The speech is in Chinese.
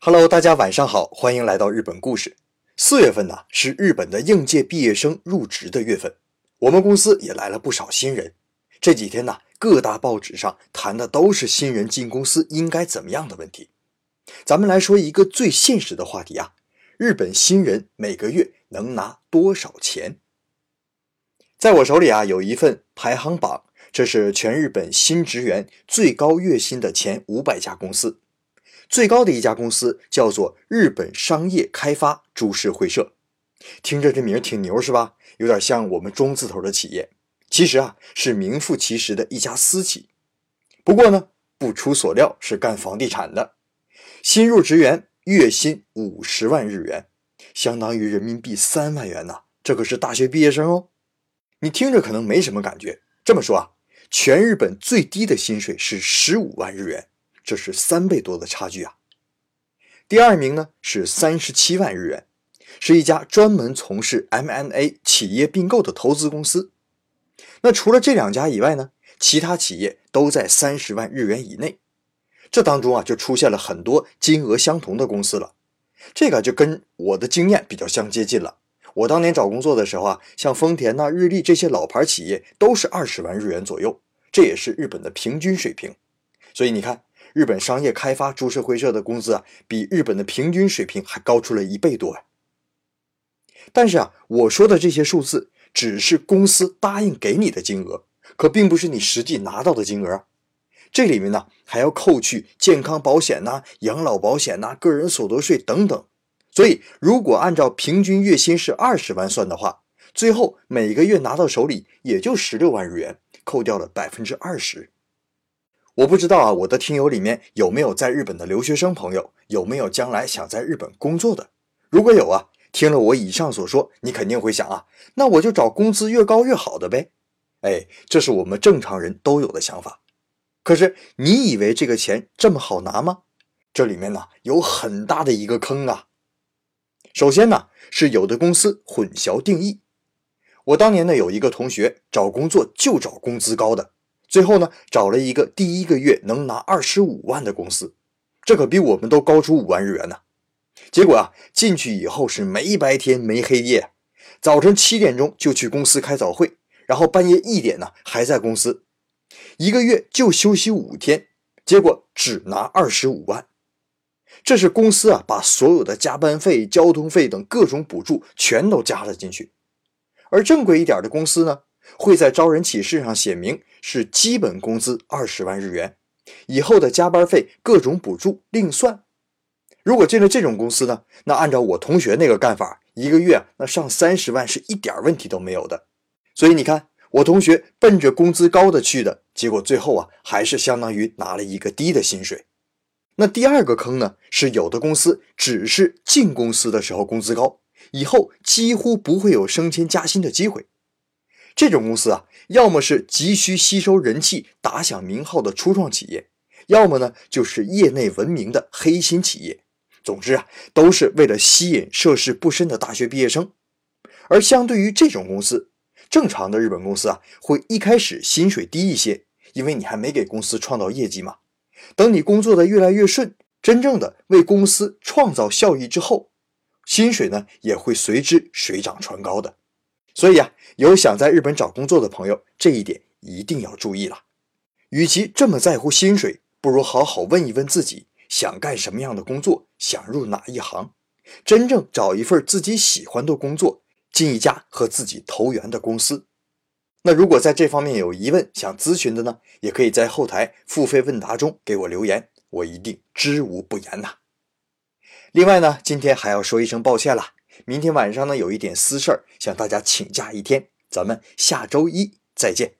Hello，大家晚上好，欢迎来到日本故事。四月份呢是日本的应届毕业生入职的月份，我们公司也来了不少新人。这几天呢，各大报纸上谈的都是新人进公司应该怎么样的问题。咱们来说一个最现实的话题啊，日本新人每个月能拿多少钱？在我手里啊有一份排行榜，这是全日本新职员最高月薪的前五百家公司。最高的一家公司叫做日本商业开发株式会社，听着这名挺牛是吧？有点像我们中字头的企业。其实啊，是名副其实的一家私企。不过呢，不出所料是干房地产的。新入职员月薪五十万日元，相当于人民币三万元呐。这可是大学毕业生哦。你听着可能没什么感觉。这么说啊，全日本最低的薪水是十五万日元。这是三倍多的差距啊！第二名呢是三十七万日元，是一家专门从事 M&A 企业并购的投资公司。那除了这两家以外呢，其他企业都在三十万日元以内。这当中啊，就出现了很多金额相同的公司了。这个就跟我的经验比较相接近了。我当年找工作的时候啊，像丰田呐、日立这些老牌企业都是二十万日元左右，这也是日本的平均水平。所以你看。日本商业开发株式会社的工资啊，比日本的平均水平还高出了一倍多呀。但是啊，我说的这些数字只是公司答应给你的金额，可并不是你实际拿到的金额。这里面呢，还要扣去健康保险呐、养老保险呐、个人所得税等等。所以，如果按照平均月薪是二十万算的话，最后每个月拿到手里也就十六万日元，扣掉了百分之二十。我不知道啊，我的听友里面有没有在日本的留学生朋友？有没有将来想在日本工作的？如果有啊，听了我以上所说，你肯定会想啊，那我就找工资越高越好的呗。哎，这是我们正常人都有的想法。可是你以为这个钱这么好拿吗？这里面呢有很大的一个坑啊。首先呢是有的公司混淆定义。我当年呢有一个同学找工作就找工资高的。最后呢，找了一个第一个月能拿二十五万的公司，这可比我们都高出五万日元呢。结果啊，进去以后是没白天没黑夜，早晨七点钟就去公司开早会，然后半夜一点呢还在公司，一个月就休息五天，结果只拿二十五万。这是公司啊把所有的加班费、交通费等各种补助全都加了进去，而正规一点的公司呢？会在招人启事上写明是基本工资二十万日元，以后的加班费、各种补助另算。如果进了这种公司呢，那按照我同学那个干法，一个月那上三十万是一点问题都没有的。所以你看，我同学奔着工资高的去的，结果最后啊，还是相当于拿了一个低的薪水。那第二个坑呢，是有的公司只是进公司的时候工资高，以后几乎不会有升迁加薪的机会。这种公司啊，要么是急需吸收人气、打响名号的初创企业，要么呢就是业内闻名的黑心企业。总之啊，都是为了吸引涉世不深的大学毕业生。而相对于这种公司，正常的日本公司啊，会一开始薪水低一些，因为你还没给公司创造业绩嘛。等你工作的越来越顺，真正的为公司创造效益之后，薪水呢也会随之水涨船高的。所以啊，有想在日本找工作的朋友，这一点一定要注意了。与其这么在乎薪水，不如好好问一问自己，想干什么样的工作，想入哪一行，真正找一份自己喜欢的工作，进一家和自己投缘的公司。那如果在这方面有疑问，想咨询的呢，也可以在后台付费问答中给我留言，我一定知无不言呐。另外呢，今天还要说一声抱歉了。明天晚上呢，有一点私事儿，向大家请假一天，咱们下周一再见。